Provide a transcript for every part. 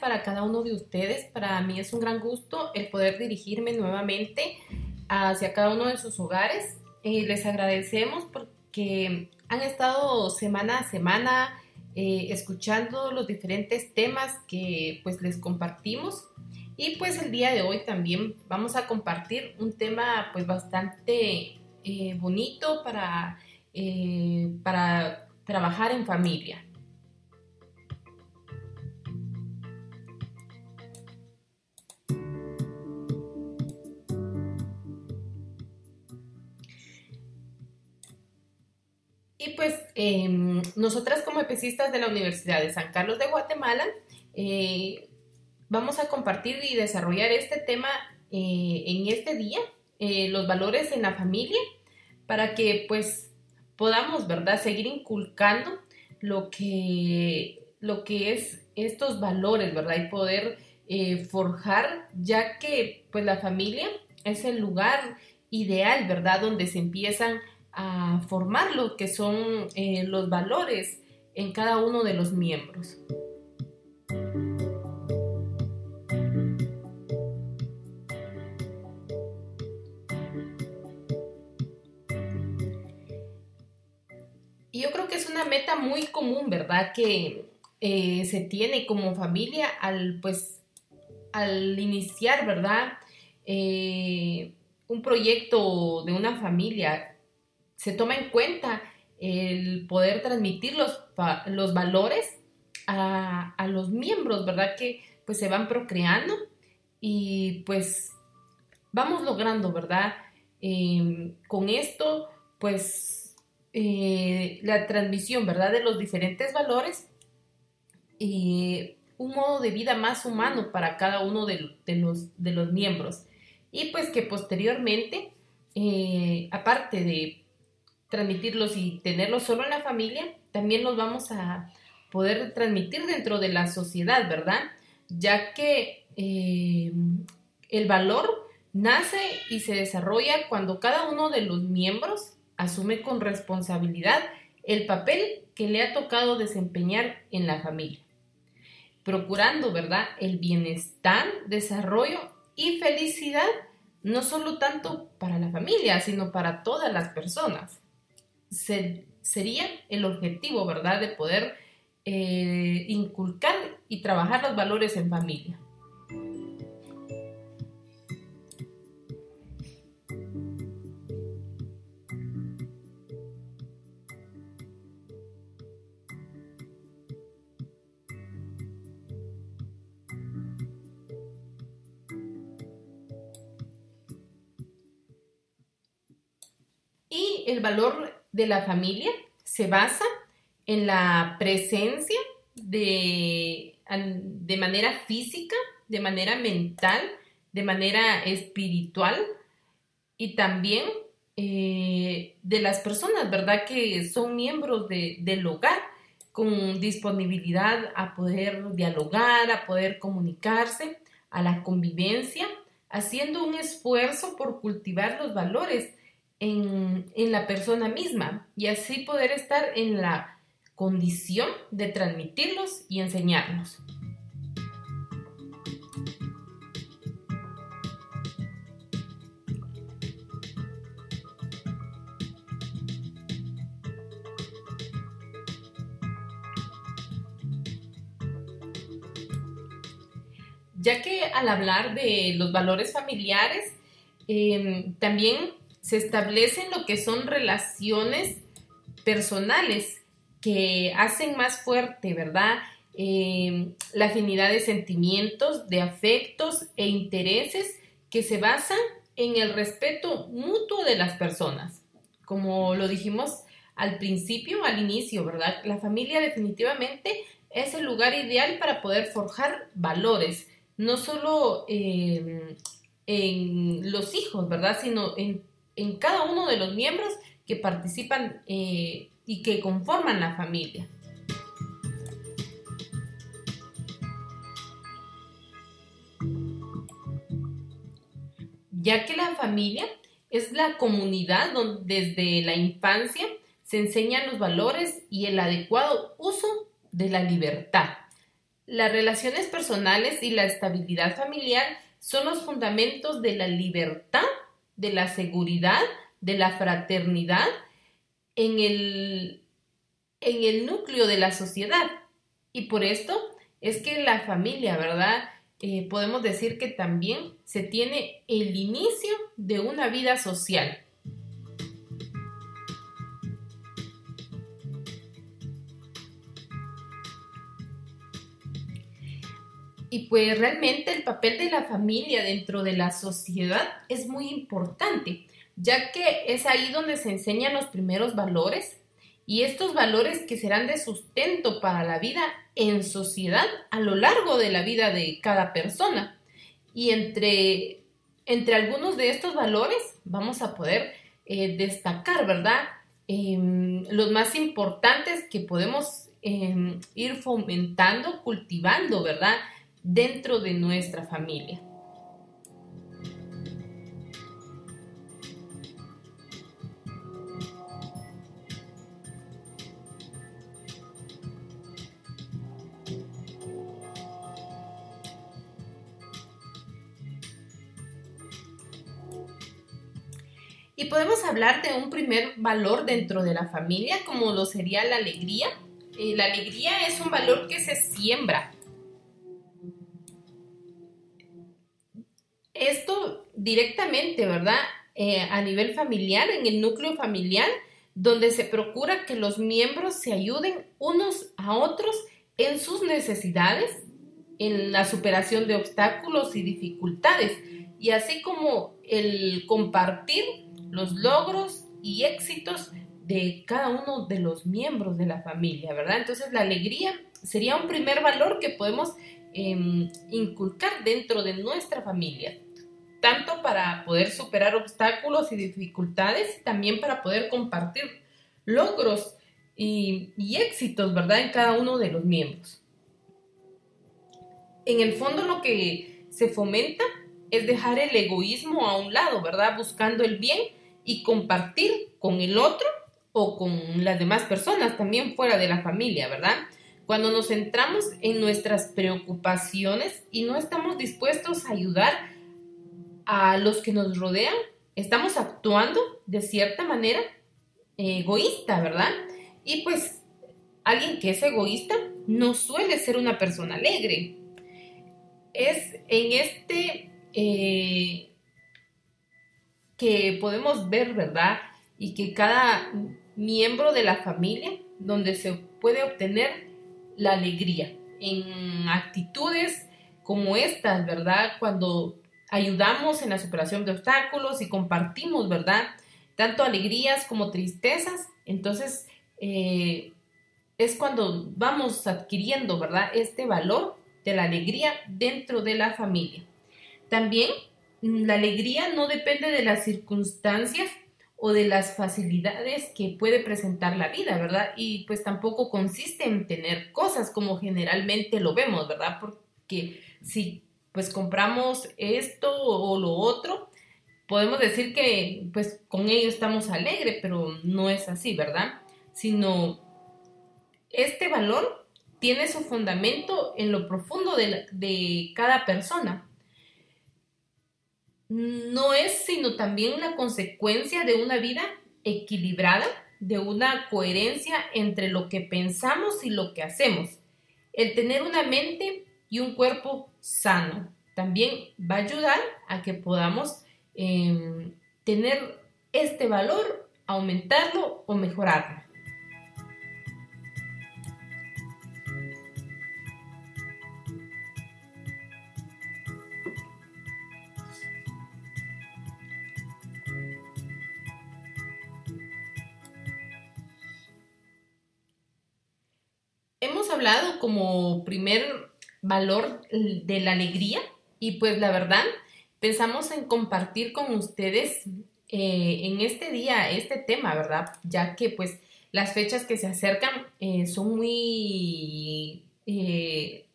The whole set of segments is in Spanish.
para cada uno de ustedes. Para mí es un gran gusto el poder dirigirme nuevamente hacia cada uno de sus hogares. Eh, les agradecemos porque han estado semana a semana eh, escuchando los diferentes temas que pues les compartimos. Y pues el día de hoy también vamos a compartir un tema pues bastante eh, bonito para, para trabajar en familia. Y pues em, nosotras como EPECistas de la Universidad de San Carlos de Guatemala eh, vamos a compartir y desarrollar este tema eh, en este día, eh, los valores en la familia, para que pues podamos, ¿verdad?, seguir inculcando lo que, lo que es estos valores, ¿verdad? Y poder forjar, ya que pues la familia es el lugar ideal, ¿verdad?, donde se empiezan a formar lo que son eh, los valores en cada uno de los miembros. Y yo creo que es una meta muy común, ¿verdad? Que eh, se tiene como familia al, pues, al iniciar, ¿verdad? Eh, un proyecto de una familia se toma en cuenta el poder transmitir los, los valores a, los miembros, ¿verdad? Que pues se van procreando y pues vamos logrando, ¿verdad? Em, con esto, pues eh, la transmisión, ¿verdad? De los diferentes valores y un modo de vida más humano para cada uno de, los, de los miembros. Y pues que posteriormente, eh, aparte de transmitirlos y tenerlos solo en la familia, también los vamos a poder transmitir dentro de la sociedad, ¿verdad? Ya que eh, el valor nace y se desarrolla cuando cada uno de los miembros asume con responsabilidad el papel que le ha tocado desempeñar en la familia, procurando, ¿verdad?, el bienestar, desarrollo y felicidad, no solo tanto para la familia, sino para todas las personas sería el objetivo, ¿verdad? De poder eh, inculcar y trabajar los valores en familia. El valor de la familia se basa en la presencia de, de manera física, de manera mental, de manera espiritual y también eh, de las personas, ¿verdad? Que son miembros del hogar con disponibilidad a poder dialogar, a poder comunicarse, a la convivencia, haciendo un esfuerzo por cultivar los valores en, la persona misma y así poder estar en la condición de transmitirlos y enseñarlos. ya que al hablar de los valores familiares, em, también se establecen lo que son relaciones personales que hacen más fuerte, ¿verdad? Em, la afinidad de sentimientos, de afectos e intereses que se basan en el respeto mutuo de las personas. Como lo dijimos al principio, al inicio, ¿verdad? La familia definitivamente es el lugar ideal para poder forjar valores, no solo em, en los hijos, ¿verdad? Sino en en cada uno de los miembros que participan eh, y que conforman la familia. Ya que la familia es la comunidad donde desde la infancia se enseñan los valores y el adecuado uso de la libertad. Las relaciones personales y la estabilidad familiar son los fundamentos de la libertad, de la seguridad, de la fraternidad en el, en el núcleo de la sociedad. Y por esto es que la familia, ¿verdad? Eh, podemos decir que también se tiene el inicio de una vida social. Y pues realmente el papel de la familia dentro de la sociedad es muy importante, ya que es ahí donde se enseñan los primeros valores y estos valores que serán de sustento para la vida en sociedad a lo largo de la vida de cada persona. Y entre, entre algunos de estos valores vamos a poder eh, destacar, ¿verdad? Em, los más importantes que podemos em, ir fomentando, cultivando, ¿verdad? Dentro de nuestra familia. Y podemos hablar de un primer valor dentro de la familia, como lo sería la alegría. Eh, la alegría es un valor que se siembra, esto directamente, ¿verdad? Eh, a nivel familiar, en el núcleo familiar, donde se procura que los miembros se ayuden unos a otros en sus necesidades, en la superación de obstáculos y dificultades, y así como el compartir los logros y éxitos de cada uno de los miembros de la familia, ¿verdad? Entonces la alegría sería un primer valor que podemos em, inculcar dentro de nuestra familia tanto para poder superar obstáculos y dificultades, también para poder compartir logros y, éxitos, ¿verdad?, en cada uno de los miembros. En el fondo lo que se fomenta es dejar el egoísmo a un lado, ¿verdad? Buscando el bien y compartir con el otro o con las demás personas también fuera de la familia, ¿verdad? Cuando nos centramos en nuestras preocupaciones y no estamos dispuestos a ayudar a los que nos rodean, estamos actuando de cierta manera egoísta, ¿verdad? Y pues alguien que es egoísta no suele ser una persona alegre. Es en este eh, que podemos ver, ¿verdad? Y que cada miembro de la familia, donde se puede obtener la alegría, en actitudes como estas, ¿verdad? Cuando ayudamos en la superación de obstáculos y compartimos, ¿verdad? Tanto alegrías como tristezas. Entonces, eh, es cuando vamos adquiriendo, ¿verdad? Este valor de la alegría dentro de la familia. También mm, la alegría no depende de las circunstancias o de las facilidades que puede presentar la vida, ¿verdad? Y pues tampoco consiste en tener cosas como generalmente lo vemos, ¿verdad? Porque si pues compramos esto o lo otro, podemos decir que pues con ello estamos alegres, pero no es así, ¿verdad? Sino este valor tiene su fundamento en lo profundo de, de cada persona. No es sino también la consecuencia de una vida equilibrada, de una coherencia entre lo que pensamos y lo que hacemos. El tener una mente y un cuerpo sano. También va a ayudar a que podamos em, tener este valor, aumentarlo o mejorarlo. Hemos hablado como primer valor de la alegría y pues la verdad pensamos en compartir con ustedes eh, en este día este tema, ¿verdad? Ya que pues las fechas que se acercan eh, son muy eh,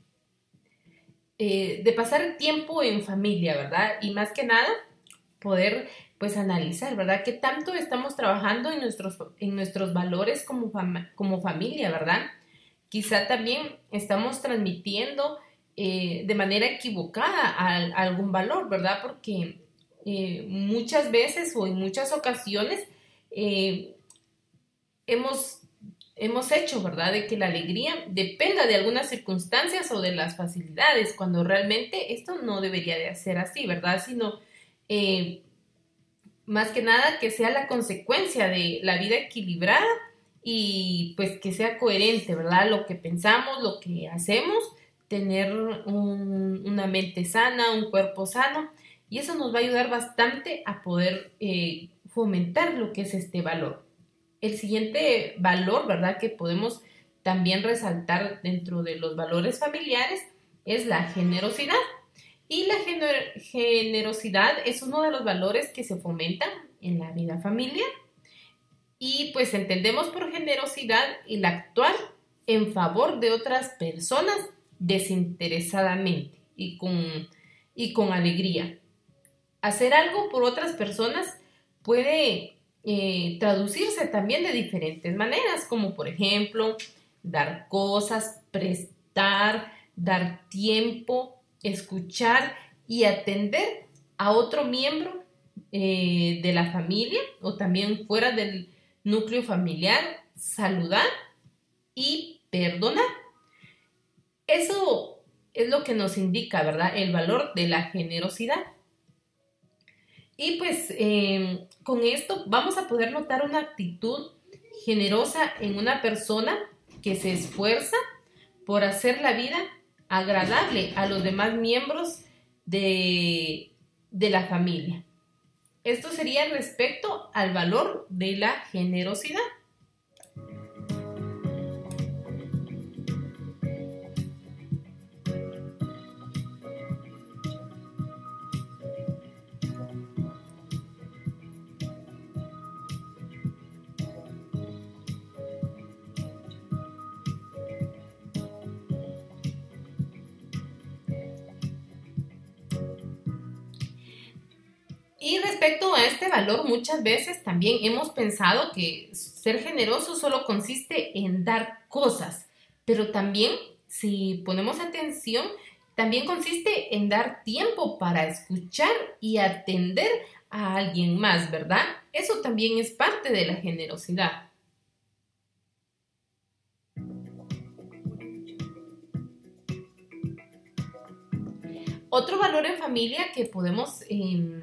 de pasar tiempo en familia, ¿verdad? Y más que nada poder pues analizar, ¿verdad? ¿Qué tanto estamos trabajando en nuestros, en nuestros valores como, como familia, ¿verdad? Quizá también estamos transmitiendo eh, de manera equivocada algún valor, ¿verdad? Porque eh, muchas veces o en muchas ocasiones eh, hemos, hemos hecho, ¿verdad? De que la alegría dependa de algunas circunstancias o de las facilidades, cuando realmente esto no debería de ser así, ¿verdad? Sino más que nada que sea la consecuencia de la vida equilibrada y pues que sea coherente, ¿verdad? Lo que pensamos, lo que hacemos, tener una mente sana, un cuerpo sano y eso nos va a ayudar bastante a poder eh, fomentar lo que es este valor. El siguiente valor, ¿verdad? Que podemos también resaltar dentro de los valores familiares es la generosidad. Y la generosidad es uno de los valores que se fomentan en la vida familiar y pues entendemos por generosidad el actuar en favor de otras personas desinteresadamente y con, y con alegría. Hacer algo por otras personas puede eh, traducirse también de diferentes maneras, como por ejemplo dar cosas, prestar, dar tiempo, escuchar y atender a otro miembro eh, de la familia o también fuera del núcleo familiar, saludar y perdonar. Eso es lo que nos indica, ¿verdad? El valor de la generosidad. Y pues em, con esto vamos a poder notar una actitud generosa en una persona que se esfuerza por hacer la vida agradable a los demás miembros de, de la familia. Esto sería respecto al valor de la generosidad. Valor, muchas veces también hemos pensado que ser generoso solo consiste en dar cosas, pero también, si ponemos atención, también consiste en dar tiempo para escuchar y atender a alguien más, ¿verdad? Eso también es parte de la generosidad. Otro valor en familia que podemos em,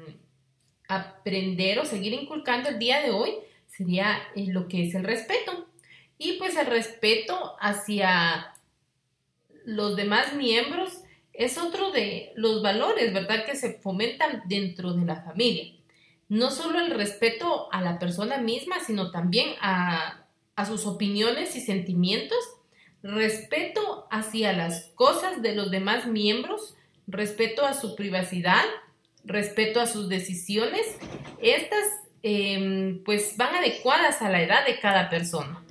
aprender o seguir inculcando el día de hoy sería eh, lo que es el respeto. Y pues el respeto hacia los demás miembros es otro de los valores, ¿verdad?, que se fomentan dentro de la familia. No solo el respeto a la persona misma, sino también a, a sus opiniones y sentimientos, respeto hacia las cosas de los demás miembros, respeto a su privacidad, respeto a sus decisiones, estas em, pues van adecuadas a la edad de cada persona.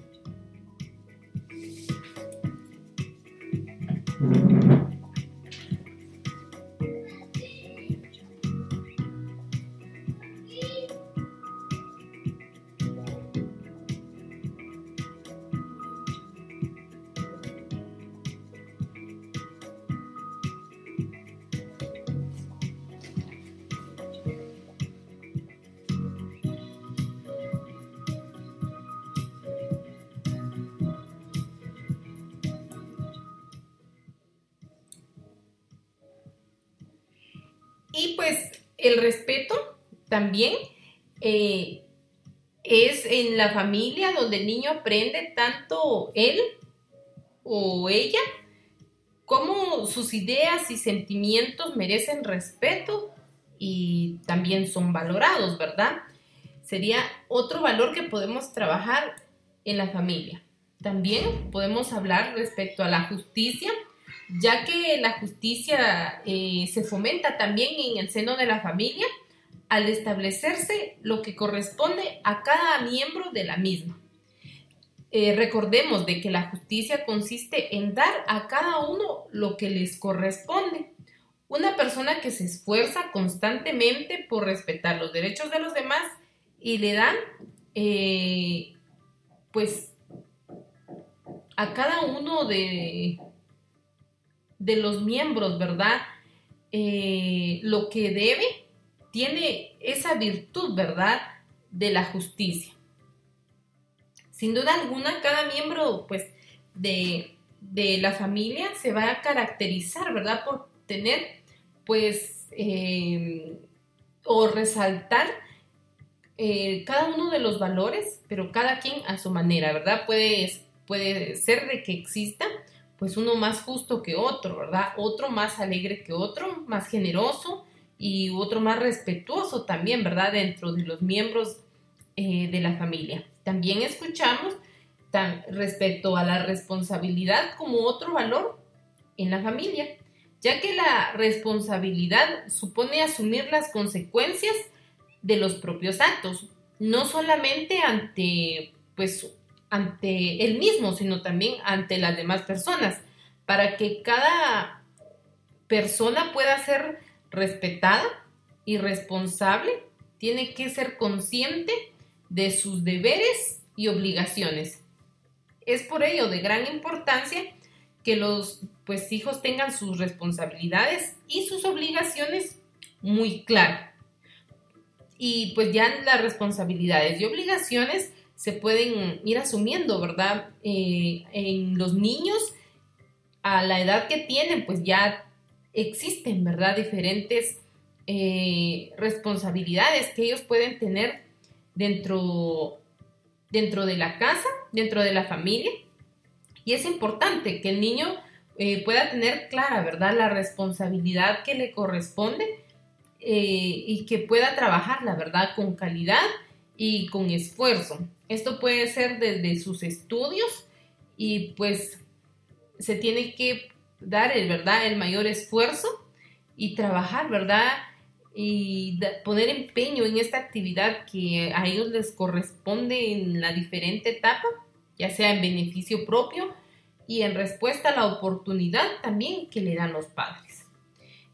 También eh, es en la familia donde el niño aprende tanto él o ella como sus ideas y sentimientos merecen respeto y también son valorados, ¿verdad? Sería otro valor que podemos trabajar en la familia. También podemos hablar respecto a la justicia ya que la justicia eh, se fomenta también en el seno de la familia al establecerse lo que corresponde a cada miembro de la misma. Eh, recordemos de que la justicia consiste en dar a cada uno lo que les corresponde. Una persona que se esfuerza constantemente por respetar los derechos de los demás y le dan, eh, pues, a cada uno de, de los miembros, ¿verdad? Eh, lo que debe, tiene esa virtud, ¿verdad? De la justicia. Sin duda alguna, cada miembro, pues, de, de la familia se va a caracterizar, ¿verdad? Por tener, pues, eh, o resaltar eh, cada uno de los valores, pero cada quien a su manera, ¿verdad? Puede, puede ser de que exista, pues uno más justo que otro, ¿verdad? Otro más alegre que otro, más generoso y otro más respetuoso también, ¿verdad? Dentro de los miembros eh, de la familia. También escuchamos tan, respecto a la responsabilidad como otro valor en la familia, ya que la responsabilidad supone asumir las consecuencias de los propios actos, no solamente ante, pues, ante él mismo, sino también ante las demás personas, para que cada persona pueda ser respetada y responsable, tiene que ser consciente de sus deberes y obligaciones. Es por ello de gran importancia que los pues, hijos tengan sus responsabilidades y sus obligaciones muy claras y pues ya las responsabilidades y obligaciones se pueden ir asumiendo, ¿verdad? Eh, en los niños, a la edad que tienen, pues ya existen, ¿verdad? Diferentes eh, responsabilidades que ellos pueden tener dentro, dentro de la casa, dentro de la familia. Y es importante que el niño eh, pueda tener clara, ¿verdad? La responsabilidad que le corresponde eh, y que pueda trabajar, la verdad, con calidad y con esfuerzo. Esto puede ser desde sus estudios y pues se tiene que dar, el, ¿verdad?, el mayor esfuerzo y trabajar, ¿verdad? Y poner empeño en esta actividad que a ellos les corresponde en la diferente etapa, ya sea en beneficio propio y en respuesta a la oportunidad también que le dan los padres.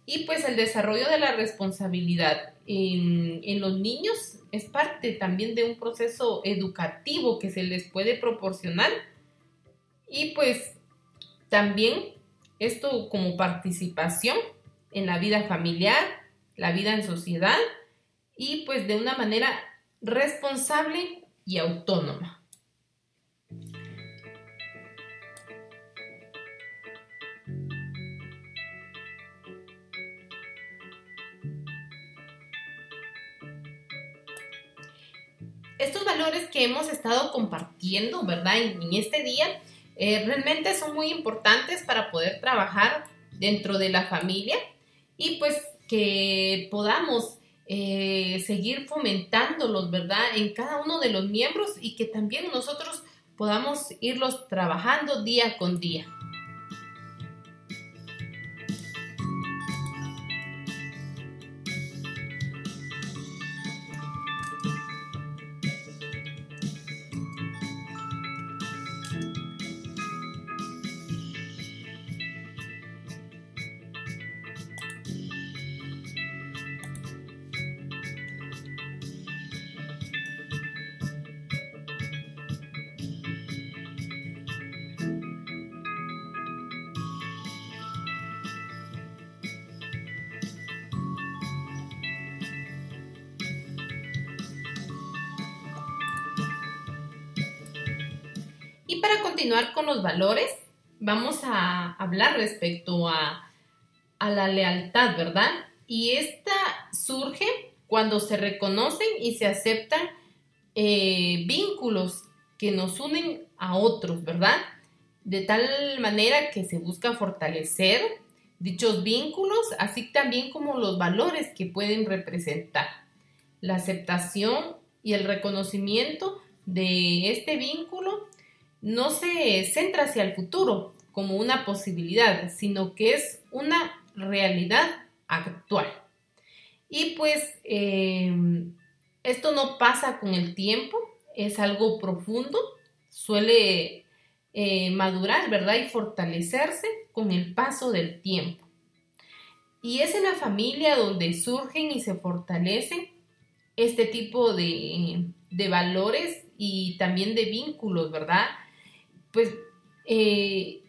Y pues el desarrollo de la responsabilidad en, los niños es parte también de un proceso educativo que se les puede proporcionar. Y pues también esto como participación en la vida familiar, la vida en sociedad y pues de una manera responsable y autónoma. estos valores que hemos estado compartiendo, ¿verdad? En, este día, eh, realmente son muy importantes para poder trabajar dentro de la familia y pues que podamos eh, seguir fomentándolos, ¿verdad? En cada uno de los miembros y que también nosotros podamos irlos trabajando día con día. Para continuar con los valores, vamos a hablar respecto a, la lealtad, ¿verdad? Y esta surge cuando se reconocen y se aceptan eh, vínculos que nos unen a otros, ¿verdad? De tal manera que se busca fortalecer dichos vínculos, así también como los valores que pueden representar. La aceptación y el reconocimiento de este vínculo no se centra hacia el futuro como una posibilidad, sino que es una realidad actual. Y pues em, esto no pasa con el tiempo, es algo profundo, suele eh, madurar, ¿verdad? Y fortalecerse con el paso del tiempo. Y es en la familia donde surgen y se fortalecen este tipo de, de valores y también de vínculos, ¿verdad? Pues Eh,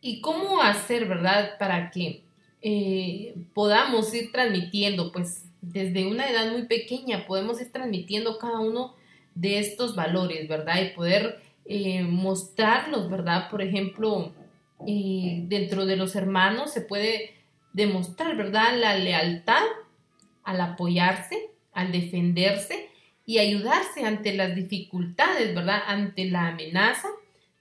¿Y cómo hacer, verdad, para que eh, podamos ir transmitiendo, pues desde una edad muy pequeña podemos ir transmitiendo cada uno de estos valores, ¿verdad? Y poder eh, mostrarlos, ¿verdad? Por ejemplo, dentro de los hermanos se puede demostrar, ¿verdad? La lealtad al apoyarse, al defenderse y ayudarse ante las dificultades, ¿verdad? Ante la amenaza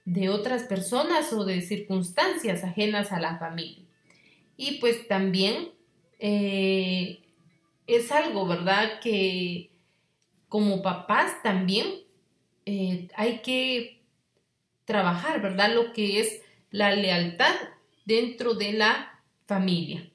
de otras personas o de circunstancias ajenas a la familia. Y pues también eh, es algo, ¿verdad? Que como papás también eh, hay que trabajar, ¿verdad? Lo que es la lealtad dentro de la familia.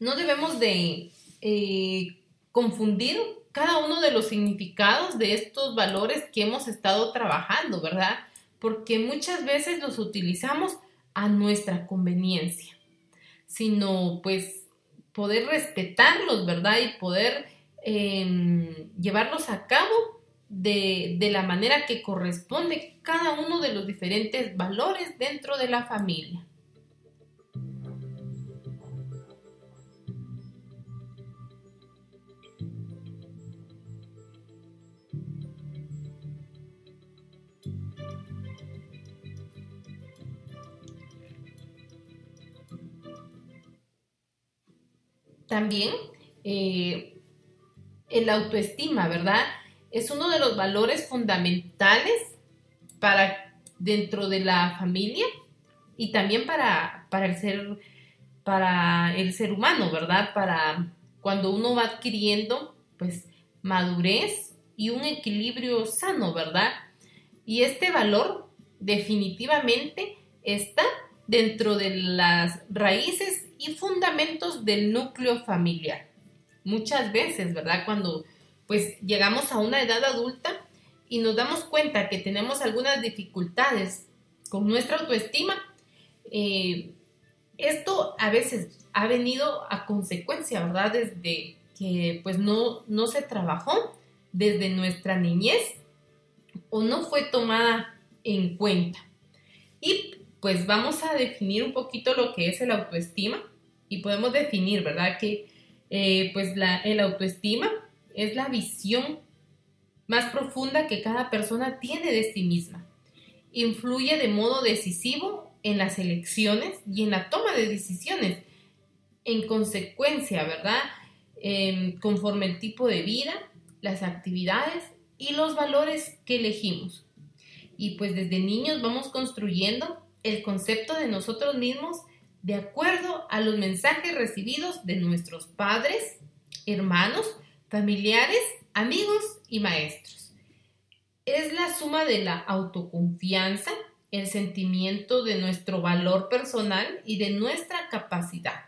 No debemos de eh, confundir cada uno de los significados de estos valores que hemos estado trabajando, ¿verdad? Porque muchas veces los utilizamos a nuestra conveniencia, sino pues poder respetarlos, ¿verdad? Y poder em, llevarlos a cabo de, de la manera que corresponde cada uno de los diferentes valores dentro de la familia. También eh, el autoestima, ¿verdad? Es uno de los valores fundamentales para dentro de la familia y también para, para, el ser para el ser humano, ¿verdad? Para cuando uno va adquiriendo pues madurez y un equilibrio sano, ¿verdad? Y este valor definitivamente está dentro de las raíces y fundamentos del núcleo familiar. Muchas veces, ¿verdad? Cuando pues llegamos a una edad adulta y nos damos cuenta que tenemos algunas dificultades con nuestra autoestima, eh, esto a veces ha venido a consecuencia, ¿verdad? Desde que pues no, no se trabajó desde nuestra niñez o no fue tomada en cuenta. Y pues vamos a definir un poquito lo que es el autoestima y podemos definir, ¿verdad? Que eh, pues la, el autoestima es la visión más profunda que cada persona tiene de sí misma. Influye de modo decisivo en las elecciones y en la toma de decisiones. En consecuencia, ¿verdad? Em, conforme el tipo de vida, las actividades y los valores que elegimos. Y pues desde niños vamos construyendo el concepto de nosotros mismos de acuerdo a los mensajes recibidos de nuestros padres, hermanos, familiares, amigos y maestros. Es la suma de la autoconfianza, el sentimiento de nuestro valor personal y de nuestra capacidad.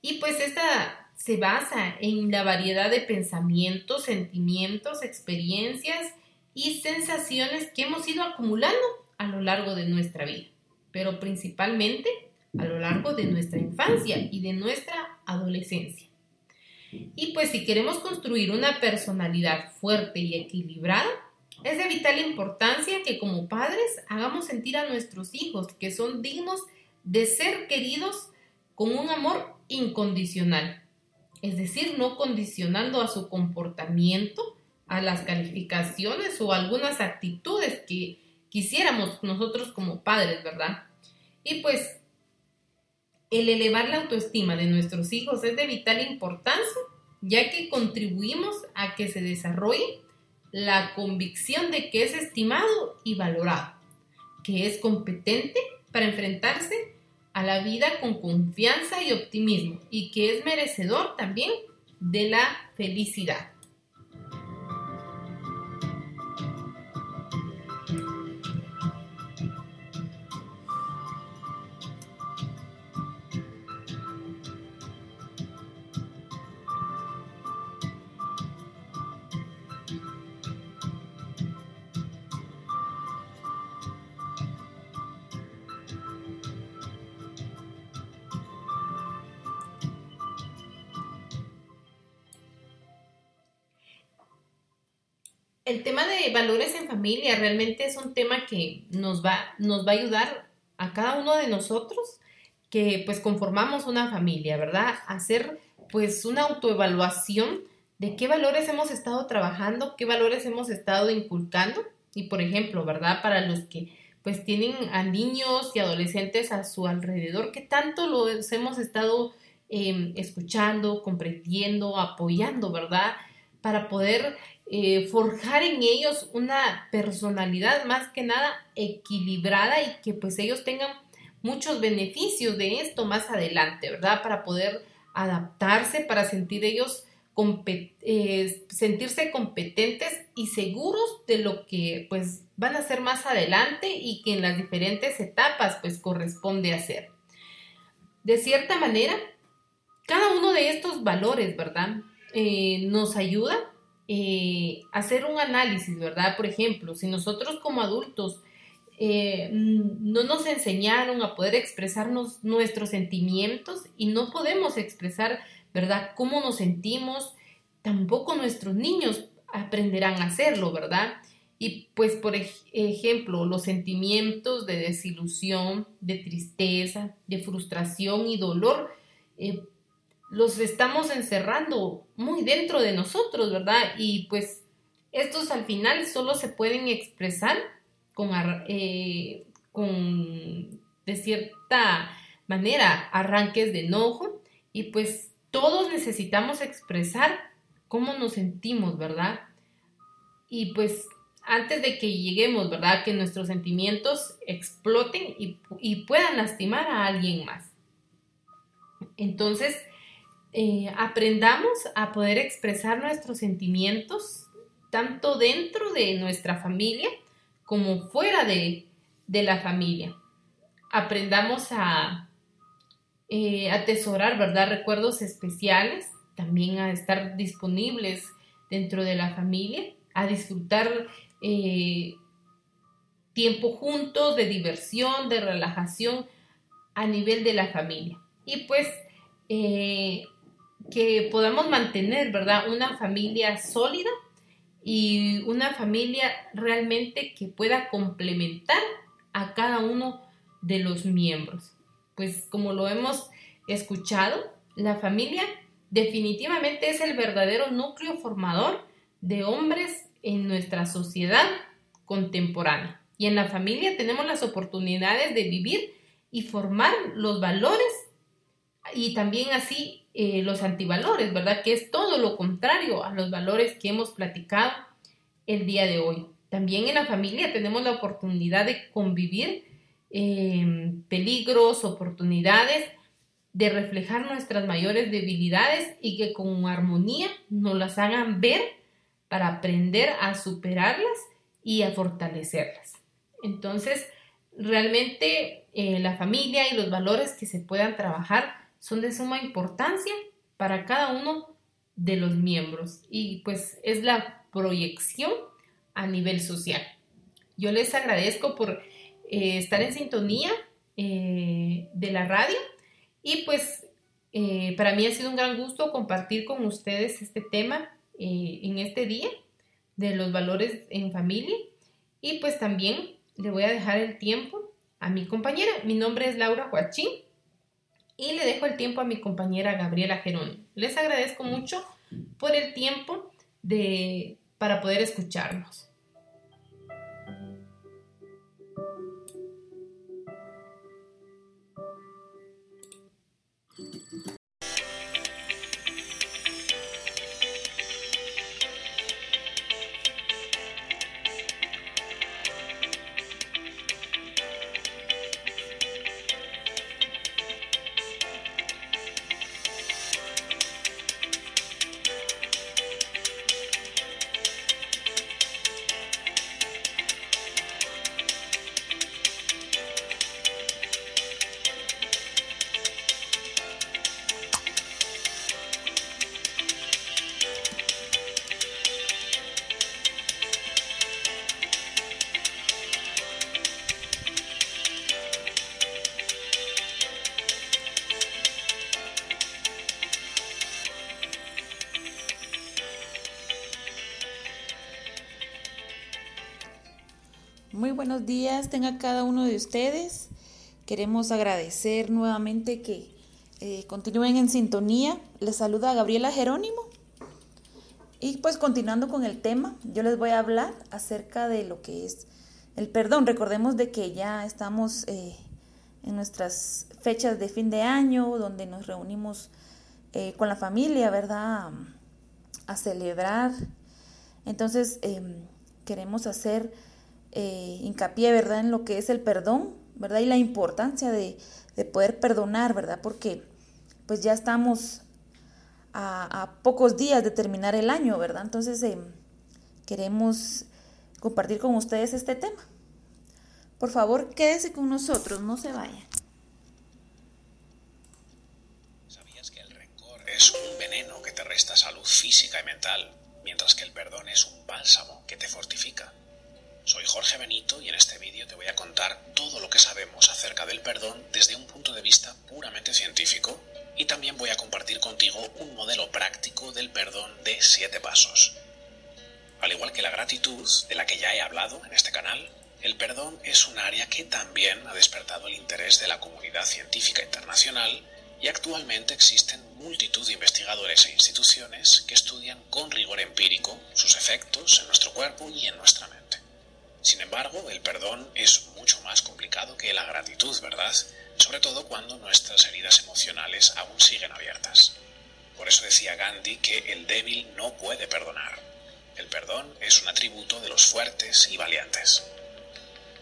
Y pues esta se basa en la variedad de pensamientos, sentimientos, experiencias y sensaciones que hemos ido acumulando a lo largo de nuestra vida, pero principalmente a lo largo de nuestra infancia y de nuestra adolescencia. Y pues si queremos construir una personalidad fuerte y equilibrada, es de vital importancia que como padres hagamos sentir a nuestros hijos que son dignos de ser queridos con un amor incondicional, es decir, no condicionando a su comportamiento, a las calificaciones o algunas actitudes que quisiéramos nosotros como padres, ¿verdad? Y pues el elevar la autoestima de nuestros hijos es de vital importancia, ya que contribuimos a que se desarrolle la convicción de que es estimado y valorado, que es competente para enfrentarse a la vida con confianza y optimismo y que es merecedor también de la felicidad. El tema de valores en familia realmente es un tema que nos va, nos va a ayudar a cada uno de nosotros que pues conformamos una familia, ¿verdad? Hacer pues una autoevaluación de qué valores hemos estado trabajando, qué valores hemos estado inculcando y por ejemplo, ¿verdad? Para los que pues tienen a niños y adolescentes a su alrededor, qué tanto los hemos estado em, escuchando, comprendiendo, apoyando, ¿verdad? Para poder eh, forjar en ellos una personalidad más que nada equilibrada y que pues ellos tengan muchos beneficios de esto más adelante, ¿verdad? Para poder adaptarse, para sentir ellos eh, sentirse competentes y seguros de lo que pues van a hacer más adelante y que en las diferentes etapas pues corresponde hacer. De cierta manera, cada uno de estos valores, ¿verdad? Eh, nos ayuda eh, hacer un análisis, ¿verdad? Por ejemplo, si nosotros como adultos no nos enseñaron a poder expresarnos nuestros sentimientos y no podemos expresar ¿verdad? Cómo nos sentimos, tampoco nuestros niños aprenderán a hacerlo, ¿verdad? Y pues, por ejemplo, los sentimientos de desilusión, de tristeza, de frustración y dolor, eh, los estamos encerrando muy dentro de nosotros, ¿verdad? Y pues estos al final solo se pueden expresar con, eh, con de cierta manera, arranques de enojo y pues todos necesitamos expresar cómo nos sentimos, ¿verdad? Y pues antes de que lleguemos, ¿verdad? Que nuestros sentimientos exploten y, puedan lastimar a alguien más. Entonces, eh, aprendamos a poder expresar nuestros sentimientos tanto dentro de nuestra familia como fuera de, de la familia. Aprendamos a eh, atesorar, ¿verdad? Recuerdos especiales, también a estar disponibles dentro de la familia, a disfrutar eh, tiempo juntos, de diversión, de relajación a nivel de la familia. Y pues que podamos mantener, ¿verdad? Una familia sólida y una familia realmente que pueda complementar a cada uno de los miembros pues como lo hemos escuchado, la familia definitivamente es el verdadero núcleo formador de hombres en nuestra sociedad contemporánea. Y en la familia tenemos las oportunidades de vivir y formar los valores y también así eh, los antivalores, ¿verdad? Que es todo lo contrario a los valores que hemos platicado el día de hoy. También en la familia tenemos la oportunidad de convivir Em, peligros, oportunidades, de reflejar nuestras mayores debilidades y que con armonía nos las hagan ver para aprender a superarlas y a fortalecerlas. Entonces, realmente eh, la familia y los valores que se puedan trabajar son de suma importancia para cada uno de los miembros y pues es la proyección a nivel social. Yo les agradezco por eh, estar en sintonía eh, de la radio y pues eh, para mí ha sido un gran gusto compartir con ustedes este tema en este día de los valores en familia y pues también le voy a dejar el tiempo a mi compañera. Mi nombre es Laura Joachín y le dejo el tiempo a mi compañera Gabriela Gerón. Les agradezco mucho por el tiempo de, para poder escucharnos. Buenos días, tenga cada uno de ustedes. Queremos agradecer nuevamente que eh, continúen en sintonía. Les saluda Gabriela Jerónimo. Y pues continuando con el tema, yo les voy a hablar acerca de lo que es el perdón. Recordemos de que ya estamos eh, en nuestras fechas de fin de año, donde nos reunimos eh, con la familia, ¿verdad? A celebrar. Entonces, em, queremos hacer hincapié, ¿verdad? En lo que es el perdón, ¿verdad? Y la importancia de, de poder perdonar, ¿verdad? Porque pues ya estamos a, pocos días de terminar el año, ¿verdad? Entonces eh, queremos compartir con ustedes este tema. Por favor, quédese con nosotros, no se vaya. ¿Sabías que el rencor es un veneno que te resta salud física y mental, mientras que el perdón es un bálsamo que te fortifica? Soy Jorge Benito y en este vídeo te voy a contar todo lo que sabemos acerca del perdón desde un punto de vista puramente científico y también voy a compartir contigo un modelo práctico del perdón de siete pasos. Al igual que la gratitud, de la que ya he hablado en este canal, el perdón es un área que también ha despertado el interés de la comunidad científica internacional y actualmente existen multitud de investigadores e instituciones que estudian con rigor empírico sus efectos en nuestro cuerpo y en nuestra mente. Sin embargo, el perdón es mucho más complicado que la gratitud, ¿verdad? Sobre todo cuando nuestras heridas emocionales aún siguen abiertas. Por eso decía Gandhi que el débil no puede perdonar. El perdón es un atributo de los fuertes y valientes.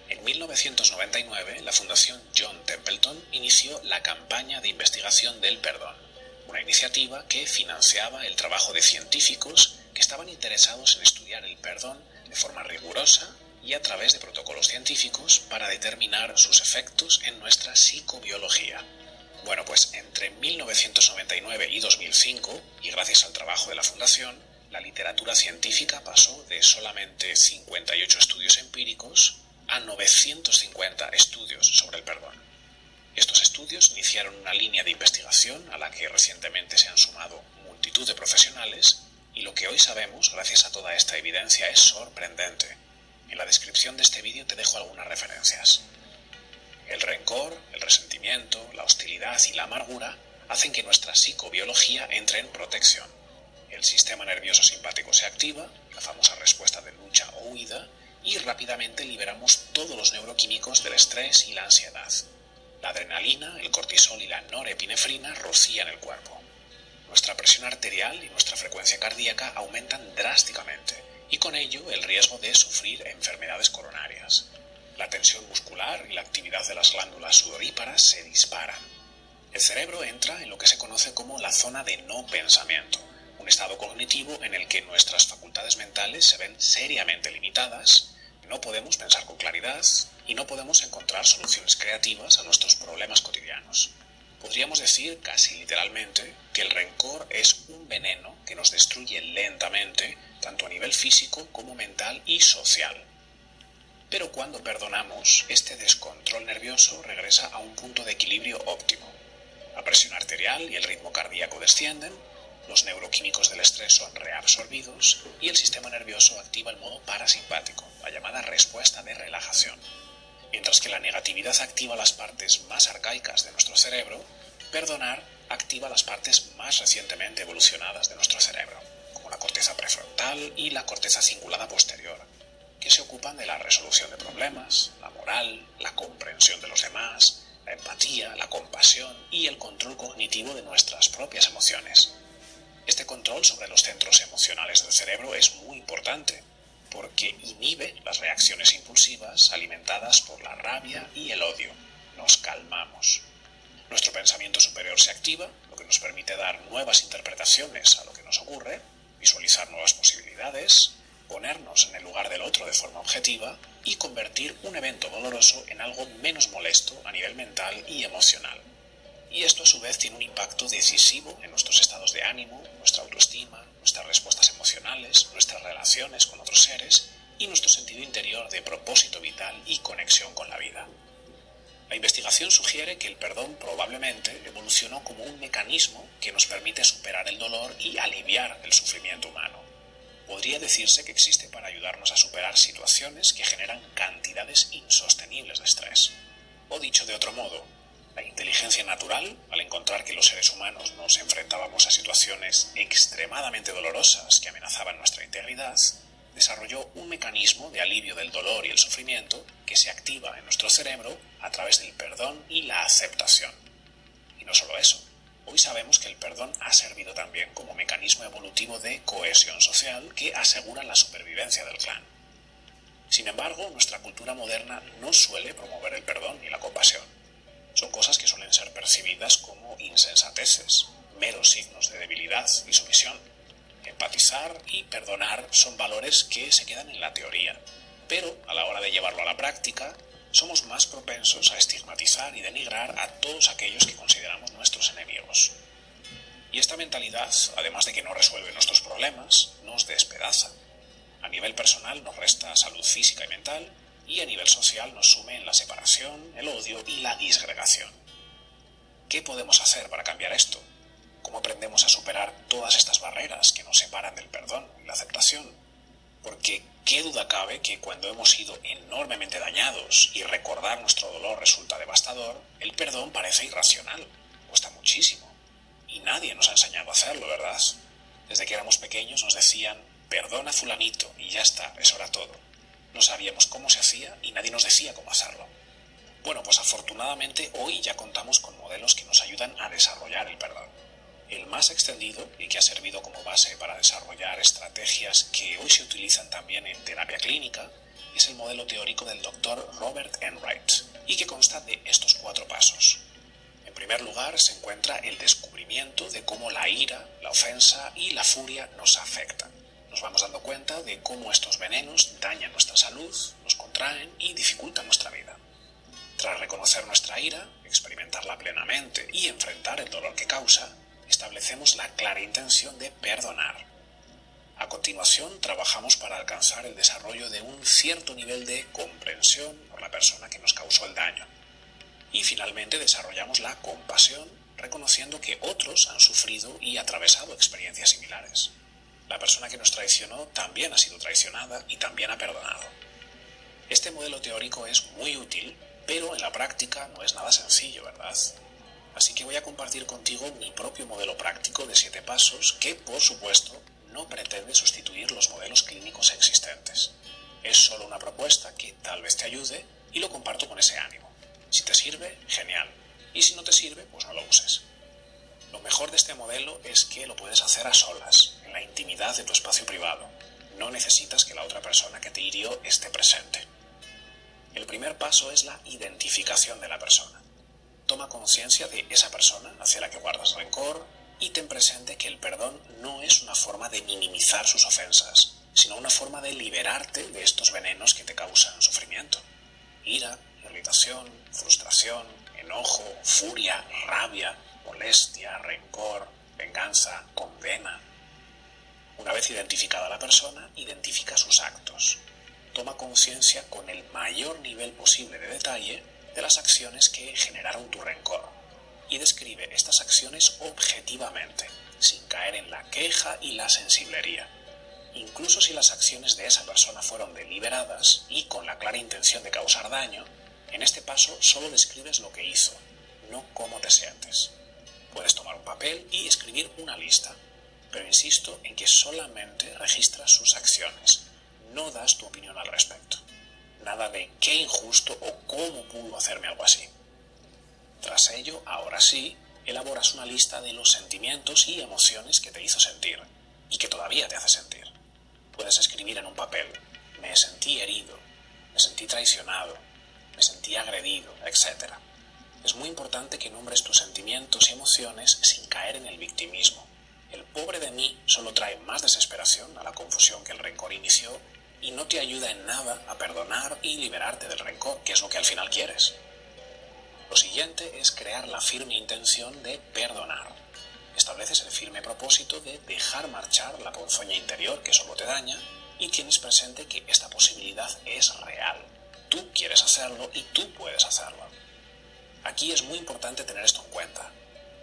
En 1999, la Fundación John Templeton inició la campaña de investigación del perdón, una iniciativa que financiaba el trabajo de científicos que estaban interesados en estudiar el perdón de forma rigurosa y a través de protocolos científicos para determinar sus efectos en nuestra psicobiología. Bueno, pues entre 1999 y 2005, y gracias al trabajo de la Fundación, la literatura científica pasó de solamente 58 estudios empíricos a 950 estudios sobre el perdón. Estos estudios iniciaron una línea de investigación a la que recientemente se han sumado multitud de profesionales y lo que hoy sabemos gracias a toda esta evidencia es sorprendente. En la descripción de este vídeo te dejo algunas referencias. El rencor, el resentimiento, la hostilidad y la amargura hacen que nuestra psicobiología entre en protección. El sistema nervioso simpático se activa, la famosa respuesta de lucha o huida, y rápidamente liberamos todos los neuroquímicos del estrés y la ansiedad. La adrenalina, el cortisol y la norepinefrina rocían el cuerpo. Nuestra presión arterial y nuestra frecuencia cardíaca aumentan drásticamente y con ello el riesgo de sufrir enfermedades coronarias. La tensión muscular y la actividad de las glándulas sudoríparas se disparan. El cerebro entra en lo que se conoce como la zona de no pensamiento, un estado cognitivo en el que nuestras facultades mentales se ven seriamente limitadas, no podemos pensar con claridad y no podemos encontrar soluciones creativas a nuestros problemas cotidianos. Podríamos decir casi literalmente que el rencor es un veneno que nos destruye lentamente tanto a nivel físico como mental y social. Pero cuando perdonamos, este descontrol nervioso regresa a un punto de equilibrio óptimo. La presión arterial y el ritmo cardíaco descienden, los neuroquímicos del estrés son reabsorbidos y el sistema nervioso activa el modo parasimpático, la llamada respuesta de relajación. Mientras que la negatividad activa las partes más arcaicas de nuestro cerebro, perdonar activa las partes más recientemente evolucionadas de nuestro cerebro la corteza prefrontal y la corteza cingulada posterior, que se ocupan de la resolución de problemas, la moral, la comprensión de los demás, la empatía, la compasión y el control cognitivo de nuestras propias emociones. Este control sobre los centros emocionales del cerebro es muy importante porque inhibe las reacciones impulsivas alimentadas por la rabia y el odio. Nos calmamos. Nuestro pensamiento superior se activa, lo que nos permite dar nuevas interpretaciones a lo que nos ocurre visualizar nuevas posibilidades, ponernos en el lugar del otro de forma objetiva y convertir un evento doloroso en algo menos molesto a nivel mental y emocional. Y esto a su vez tiene un impacto decisivo en nuestros estados de ánimo, nuestra autoestima, nuestras respuestas emocionales, nuestras relaciones con otros seres y nuestro sentido interior de propósito vital y conexión con la vida. La investigación sugiere que el perdón probablemente evolucionó como un mecanismo que nos permite superar el dolor y aliviar el sufrimiento humano. podría decirse que existe para ayudarnos a superar situaciones que generan cantidades insostenibles de estrés. O dicho de otro modo, la inteligencia natural, al encontrar que los seres humanos nos enfrentábamos a situaciones extremadamente dolorosas que amenazaban nuestra integridad, desarrolló un mecanismo de alivio del dolor y el sufrimiento que se activa en nuestro cerebro a través del perdón y la aceptación. Y no solo eso, Hoy sabemos que el perdón ha servido también como mecanismo evolutivo de cohesión social que asegura la supervivencia del clan. Sin embargo, nuestra cultura moderna no suele promover el perdón ni la compasión. Son cosas que suelen ser percibidas como insensateces, meros signos de debilidad y sumisión. Empatizar y perdonar son valores que se quedan en la teoría, pero a la hora de llevarlo a la práctica, somos más propensos a estigmatizar y denigrar a todos aquellos que consideramos nuestros enemigos. Y esta mentalidad, además de que no resuelve nuestros problemas, nos despedaza. A nivel personal nos resta salud física y mental, y a nivel social nos sume en la separación, el odio y la disgregación. ¿Qué podemos hacer para cambiar esto? ¿Cómo aprendemos a superar todas estas barreras que nos separan del perdón y la aceptación? Porque qué duda cabe que cuando hemos sido enormemente dañados y recordar nuestro dolor resulta devastador, el perdón parece irracional, cuesta muchísimo. Y nadie nos ha enseñado a hacerlo, ¿verdad? Desde que éramos pequeños nos decían, perdona fulanito y ya está, eso era todo. No sabíamos cómo se hacía y nadie nos decía cómo hacerlo. Bueno, pues afortunadamente hoy ya contamos con modelos que nos ayudan a desarrollar el perdón el más extendido y que ha servido como base para desarrollar estrategias que hoy se utilizan también en terapia clínica, es el modelo teórico del doctor Robert Enright y que consta de estos cuatro pasos. En primer lugar se encuentra el descubrimiento de cómo la ira, la ofensa y la furia nos afectan. Nos vamos dando cuenta de cómo estos venenos dañan nuestra salud, nos contraen y dificultan nuestra vida. Tras reconocer nuestra ira, experimentarla plenamente y enfrentar el dolor que causa, establecemos la clara intención de perdonar. A continuación, trabajamos para alcanzar el desarrollo de un cierto nivel de comprensión por la persona que nos causó el daño. Y finalmente desarrollamos la compasión, reconociendo que otros han sufrido y atravesado experiencias similares. La persona que nos traicionó también ha sido traicionada y también ha perdonado. Este modelo teórico es muy útil, pero en la práctica no es nada sencillo, ¿verdad? Así que voy a compartir contigo mi propio modelo práctico de siete pasos que, por supuesto, no pretende sustituir los modelos clínicos existentes. Es solo una propuesta que tal vez te ayude y lo comparto con ese ánimo. Si te sirve, genial. Y si no te sirve, pues no lo uses. Lo mejor de este modelo es que lo puedes hacer a solas, la intimidad de tu espacio privado. No necesitas que la otra persona que te hirió esté presente. El primer paso es la identificación de la persona. Toma conciencia de esa persona hacia la que guardas rencor y ten presente que el perdón no es una forma de minimizar sus ofensas, sino una forma de liberarte de estos venenos que te causan sufrimiento. Ira, irritación, frustración, enojo, furia, rabia, molestia, rencor, venganza, condena. Una vez identificada la persona, identifica sus actos. Toma conciencia con el mayor nivel posible de detalle de las acciones que generaron tu rencor y describe estas acciones objetivamente, sin caer en la queja y la sensiblería. Incluso si las acciones de esa persona fueron deliberadas y con la clara intención de causar daño, en este paso solo describes lo que hizo, no cómo te sientes. Puedes tomar un papel y escribir una lista, pero insisto en que solamente registras sus acciones, no das tu opinión al respecto nada de qué injusto o cómo pudo hacerme algo así. Tras ello, ahora sí, elaboras una lista de los sentimientos y emociones que te hizo sentir y que todavía te hace sentir. Puedes escribir en un papel, me sentí herido, me sentí traicionado, me sentí agredido, etc. Es muy importante que nombres tus sentimientos y emociones sin caer en el victimismo. El pobre de mí solo trae más desesperación a la confusión que el rencor inició y no te ayuda en nada a perdonar y liberarte del rencor, que es lo que al final quieres. Lo siguiente es crear la firme intención de perdonar. Estableces el firme propósito de dejar marchar la ponzoña interior que solo te daña y tienes presente que esta posibilidad es real. Tú quieres hacerlo y tú puedes hacerlo. Aquí es muy importante tener esto en cuenta.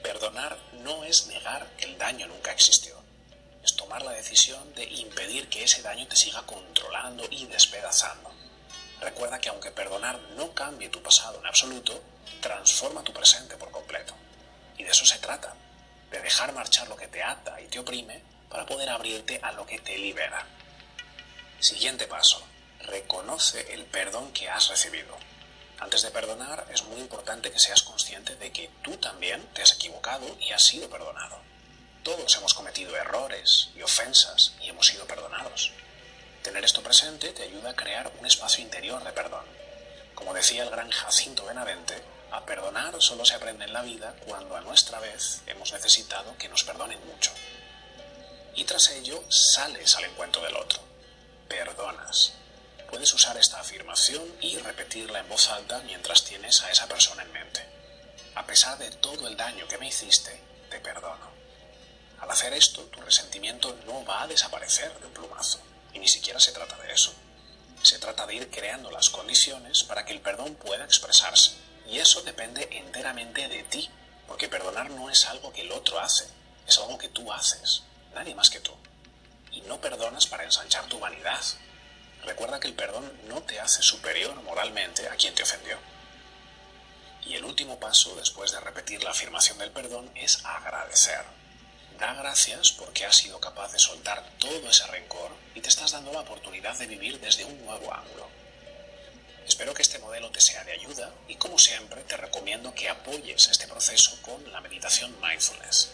Perdonar no es negar que el daño nunca existió. es tomar la decisión de impedir que ese daño te siga controlando y despedazando. Recuerda que aunque perdonar no cambie tu pasado en absoluto, transforma tu presente por completo. Y de eso se trata, de dejar marchar lo que te ata y te oprime para poder abrirte a lo que te libera. Siguiente paso, reconoce el perdón que has recibido. Antes de perdonar es muy importante que seas consciente de que tú también te has equivocado y has sido perdonado. Todos hemos cometido errores y ofensas y hemos sido perdonados. Tener esto presente te ayuda a crear un espacio interior de perdón. Como decía el gran Jacinto Benavente, a perdonar solo se aprende en la vida cuando a nuestra vez hemos necesitado que nos perdonen mucho. Y tras ello sales al encuentro del otro. Perdonas. Puedes usar esta afirmación y repetirla en voz alta mientras tienes a esa persona en mente. A pesar de todo el daño que me hiciste, te perdono. Al hacer esto, tu resentimiento no va a desaparecer de un plumazo. Y ni siquiera se trata de eso. Se trata de ir creando las condiciones para que el perdón pueda expresarse y eso depende enteramente de ti, porque perdonar no es algo que el otro hace, es algo que tú haces, nadie más que tú. Y no perdonas para ensanchar tu vanidad. Recuerda que el perdón no te hace superior moralmente a quien te ofendió. Y el último paso, después de repetir la afirmación del perdón, es agradecer. Da gracias porque has sido capaz de soltar todo ese rencor y te estás dando la oportunidad de vivir desde un nuevo ángulo. Espero que este modelo te sea de ayuda y como siempre te recomiendo que apoyes este proceso con la meditación mindfulness.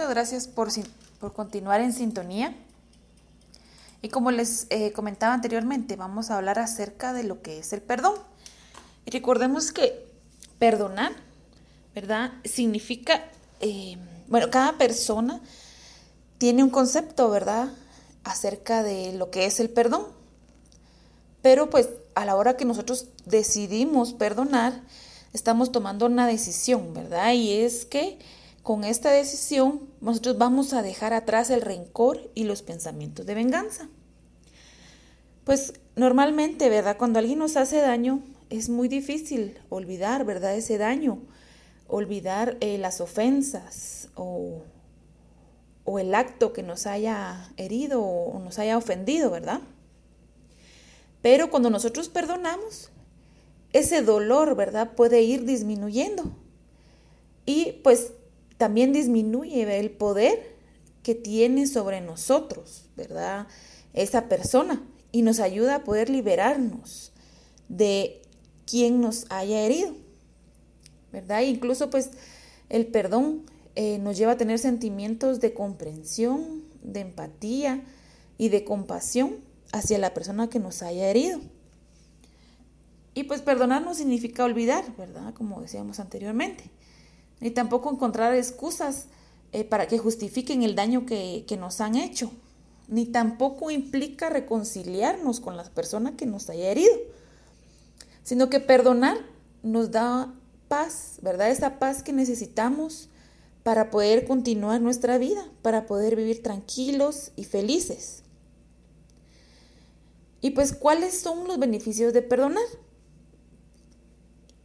Muchas gracias por, por continuar en sintonía. Y como les eh, comentaba anteriormente, vamos a hablar acerca de lo que es el perdón. Y recordemos que perdonar, ¿verdad? Significa, eh, bueno, cada persona tiene un concepto, ¿verdad? Acerca de lo que es el perdón. Pero pues a la hora que nosotros decidimos perdonar, estamos tomando una decisión, ¿verdad? Y es que con esta decisión, nosotros vamos a dejar atrás el rencor y los pensamientos de venganza. Pues normalmente, ¿verdad? Cuando alguien nos hace daño, es muy difícil olvidar, ¿verdad? Ese daño, olvidar eh, las ofensas o, o el acto que nos haya herido o nos haya ofendido, ¿verdad? Pero cuando nosotros perdonamos, ese dolor, ¿verdad? Puede ir disminuyendo. Y pues también disminuye el poder que tiene sobre nosotros, ¿verdad? Esa persona y nos ayuda a poder liberarnos de quien nos haya herido, ¿verdad? Incluso pues el perdón eh, nos lleva a tener sentimientos de comprensión, de empatía y de compasión hacia la persona que nos haya herido. Y pues perdonar no significa olvidar, ¿verdad? Como decíamos anteriormente ni tampoco encontrar excusas eh, para que justifiquen el daño que, nos han hecho, ni tampoco implica reconciliarnos con la persona que nos haya herido, sino que perdonar nos da paz, ¿verdad? Esa paz que necesitamos para poder continuar nuestra vida, para poder vivir tranquilos y felices. Y pues, ¿cuáles son los beneficios de perdonar?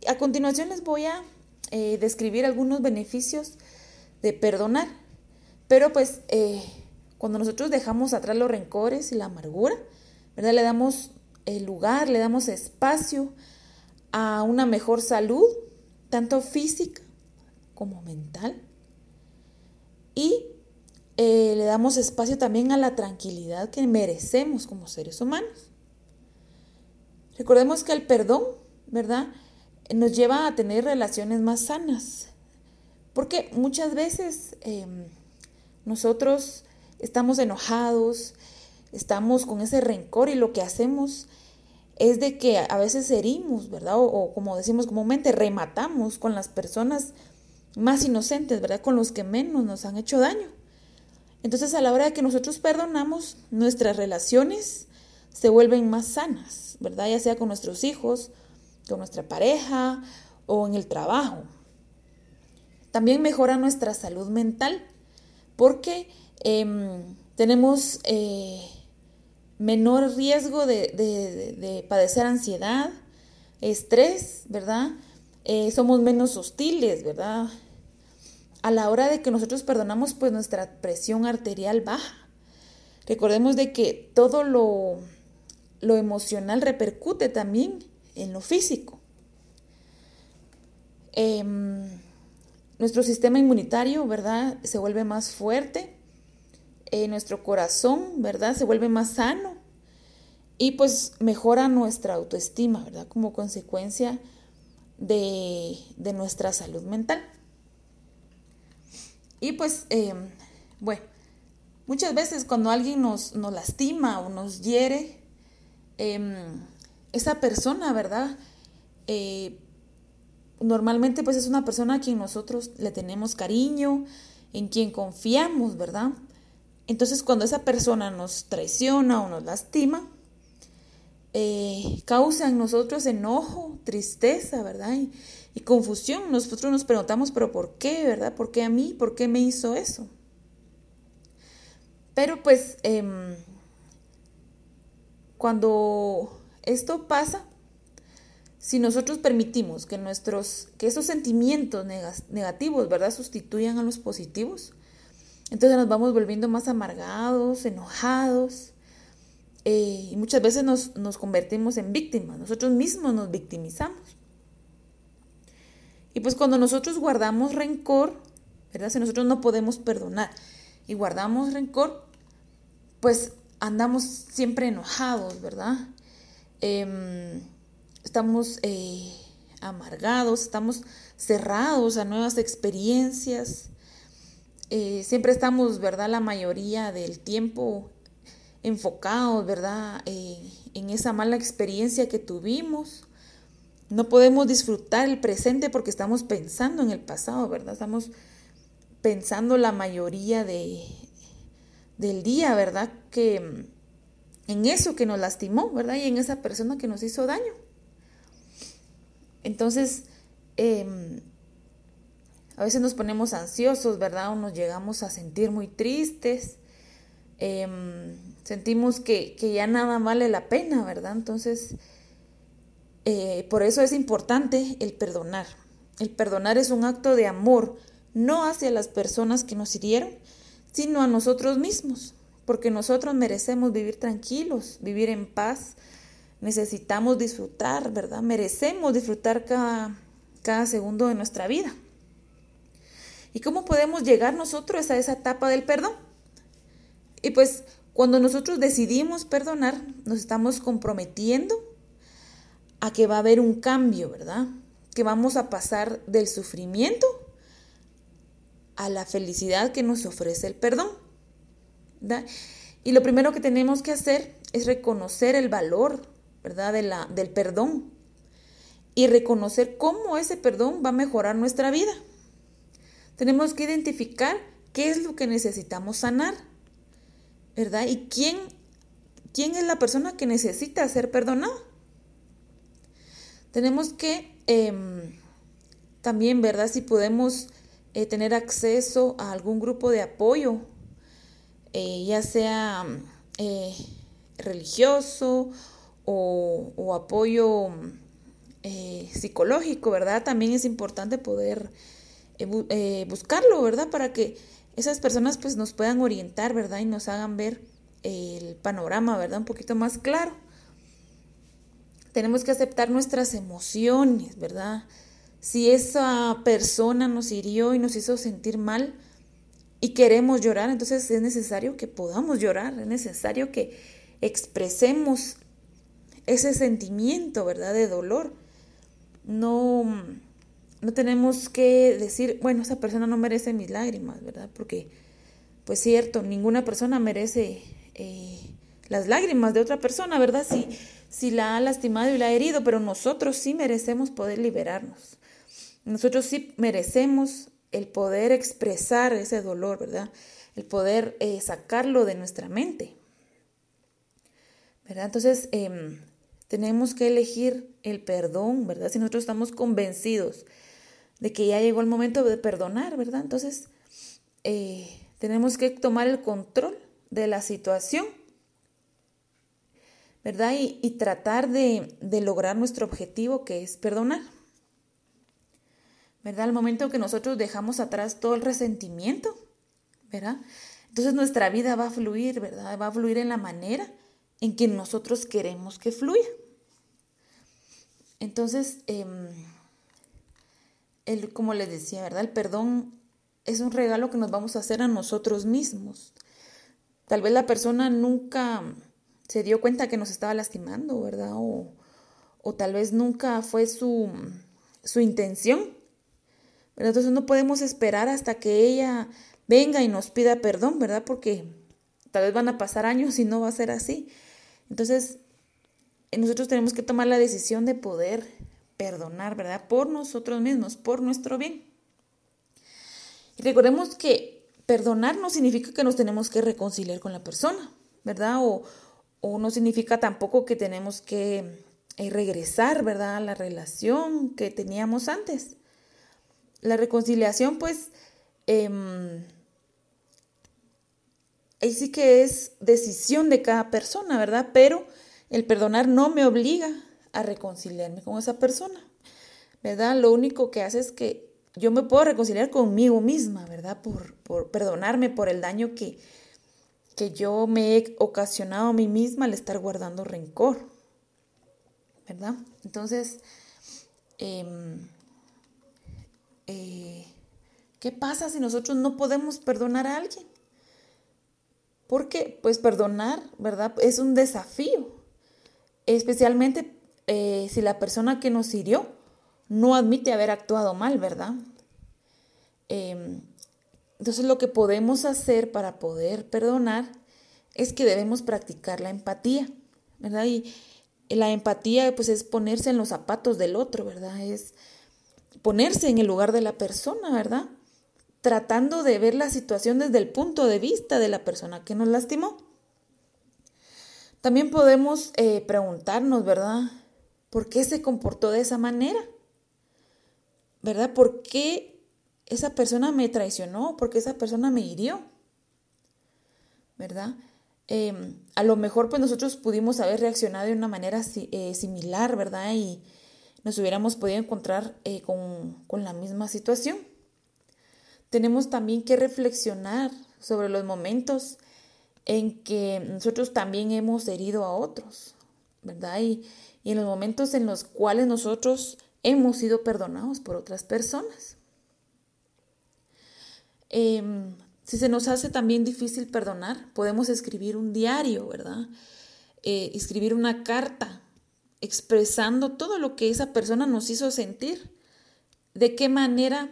A continuación les voy a eh, describir algunos beneficios de perdonar. Pero pues eh, cuando nosotros dejamos atrás los rencores y la amargura, ¿verdad? Le damos lugar, le damos espacio a una mejor salud, tanto física como mental. Y eh, le damos espacio también a la tranquilidad que merecemos como seres humanos. Recordemos que el perdón, ¿verdad? Nos lleva a tener relaciones más sanas. Porque muchas veces em, nosotros estamos enojados, estamos con ese rencor y lo que hacemos es de que a veces herimos, ¿verdad? O, como decimos comúnmente, rematamos con las personas más inocentes, ¿verdad? Con los que menos nos han hecho daño. Entonces a la hora de que nosotros perdonamos, nuestras relaciones se vuelven más sanas, ¿verdad? Ya sea con nuestros hijos, con nuestra pareja o en el trabajo. También mejora nuestra salud mental porque em, tenemos eh, menor riesgo de, padecer ansiedad, estrés, ¿verdad? Eh, somos menos hostiles, ¿verdad? A la hora de que nosotros perdonamos, pues nuestra presión arterial baja. Recordemos de que todo lo, lo emocional repercute también en lo físico. Em, nuestro sistema inmunitario, ¿verdad? Se vuelve más fuerte. Eh, nuestro corazón, ¿verdad? Se vuelve más sano. Y pues mejora nuestra autoestima, ¿verdad? Como consecuencia de, nuestra salud mental. Y pues, em, bueno, muchas veces cuando alguien nos, nos lastima o nos hiere, em, esa persona, ¿verdad? Eh, normalmente pues es una persona a quien nosotros le tenemos cariño, en quien confiamos, ¿verdad? Entonces cuando esa persona nos traiciona o nos lastima, eh, causa en nosotros enojo, tristeza, ¿verdad? Y, confusión. Nosotros nos preguntamos, pero ¿por qué, verdad? ¿Por qué a mí? ¿Por qué me hizo eso? Pero pues em, cuando esto pasa si nosotros permitimos que nuestros, que esos sentimientos negativos, ¿verdad?, sustituyan a los positivos, entonces nos vamos volviendo más amargados, enojados, eh, y muchas veces nos, nos convertimos en víctimas, nosotros mismos nos victimizamos. Y pues cuando nosotros guardamos rencor, ¿verdad? Si nosotros no podemos perdonar y guardamos rencor, pues andamos siempre enojados, ¿verdad? Em, estamos eh, amargados, estamos cerrados a nuevas experiencias. Eh, siempre estamos, ¿verdad? La mayoría del tiempo enfocados, ¿verdad? Eh, en esa mala experiencia que tuvimos. No podemos disfrutar el presente porque estamos pensando en el pasado, ¿verdad? Estamos pensando la mayoría de, del día, ¿verdad? Que en eso que nos lastimó, ¿verdad? Y en esa persona que nos hizo daño. Entonces, em, a veces nos ponemos ansiosos, ¿verdad? O nos llegamos a sentir muy tristes. Em, sentimos que, ya nada vale la pena, ¿verdad? Entonces, eh, por eso es importante el perdonar. El perdonar es un acto de amor, no hacia las personas que nos hirieron, sino a nosotros mismos porque nosotros merecemos vivir tranquilos, vivir en paz, necesitamos disfrutar, ¿verdad? Merecemos disfrutar cada, cada segundo de nuestra vida. ¿Y cómo podemos llegar nosotros a esa etapa del perdón? Y pues cuando nosotros decidimos perdonar, nos estamos comprometiendo a que va a haber un cambio, ¿verdad? Que vamos a pasar del sufrimiento a la felicidad que nos ofrece el perdón. Y lo primero que tenemos que hacer es reconocer el valor, ¿verdad? De la, del perdón y reconocer cómo ese perdón va a mejorar nuestra vida. Tenemos que identificar qué es lo que necesitamos sanar, ¿verdad? Y quién, quién es la persona que necesita ser perdonada. Tenemos que em, también, ¿verdad? Si podemos eh, tener acceso a algún grupo de apoyo eh, ya sea eh, religioso o, apoyo eh, psicológico, ¿verdad? También es importante poder buscarlo, ¿verdad? Para que esas personas pues nos puedan orientar, ¿verdad? Y nos hagan ver el panorama, ¿verdad? Un poquito más claro. Tenemos que aceptar nuestras emociones, ¿verdad? Si esa persona nos hirió y nos hizo sentir mal, y queremos llorar, entonces es necesario que podamos llorar, es necesario que expresemos ese sentimiento, ¿verdad? De dolor. No, no tenemos que decir, bueno, esa persona no merece mis lágrimas, ¿verdad? Porque, pues cierto, ninguna persona merece eh, las lágrimas de otra persona, ¿verdad? Si, si la ha lastimado y la ha herido, pero nosotros sí merecemos poder liberarnos. Nosotros sí merecemos el poder expresar ese dolor, ¿verdad? el poder eh, sacarlo de nuestra mente. ¿Verdad? Entonces, em, tenemos que elegir el perdón, ¿verdad? Si nosotros estamos convencidos de que ya llegó el momento de perdonar, ¿verdad? Entonces, eh, tenemos que tomar el control de la situación, ¿verdad? Y, tratar de, de, lograr nuestro objetivo, que es perdonar. ¿Verdad? Al momento que nosotros dejamos atrás todo el resentimiento, ¿verdad? Entonces nuestra vida va a fluir, ¿verdad? Va a fluir en la manera en que nosotros queremos que fluya. Entonces, em, el, como les decía, ¿verdad? El perdón es un regalo que nos vamos a hacer a nosotros mismos. Tal vez la persona nunca se dio cuenta que nos estaba lastimando, ¿verdad? O, tal vez nunca fue su, su intención. ¿Verdad? Entonces no podemos esperar hasta que ella venga y nos pida perdón, ¿verdad? Porque tal vez van a pasar años y no va a ser así. Entonces, nosotros tenemos que tomar la decisión de poder perdonar, ¿verdad? Por nosotros mismos, por nuestro bien. Recordemos que perdonar no significa que nos tenemos que reconciliar con la persona, ¿verdad? O, no significa tampoco que tenemos que eh, regresar, ¿verdad? A la relación que teníamos antes. La reconciliación, pues, eh, ahí sí que es decisión de cada persona, ¿verdad? Pero el perdonar no me obliga a reconciliarme con esa persona, ¿verdad? Lo único que hace es que yo me puedo reconciliar conmigo misma, ¿verdad? Por, por perdonarme por el daño que, que yo me he ocasionado a mí misma al estar guardando rencor, ¿verdad? Entonces, em, eh, ¿qué pasa si nosotros no podemos perdonar a alguien? Porque, pues, perdonar, ¿verdad? Es un desafío, especialmente eh, si la persona que nos hirió no admite haber actuado mal, ¿verdad? Em, entonces, lo que podemos hacer para poder perdonar es que debemos practicar la empatía, ¿verdad? Y la empatía, pues, es ponerse en los zapatos del otro, ¿verdad? Es ponerse en el lugar de la persona, ¿verdad? tratando de ver la situación desde el punto de vista de la persona que nos lastimó. También podemos eh, preguntarnos, ¿verdad? ¿Por qué se comportó de esa manera? ¿Verdad? ¿Por qué esa persona me traicionó? ¿Por qué esa persona me hirió? ¿Verdad? Em, a lo mejor pues nosotros pudimos haber reaccionado de una manera eh, similar, ¿verdad? Y nos hubiéramos podido encontrar eh, con, con la misma situación tenemos también que reflexionar sobre los momentos en que nosotros también hemos herido a otros, ¿verdad? Y, en los momentos en los cuales nosotros hemos sido perdonados por otras personas. Em, si se nos hace también difícil perdonar, podemos escribir un diario, ¿verdad? Eh, escribir una carta expresando todo lo que esa persona nos hizo sentir, de qué manera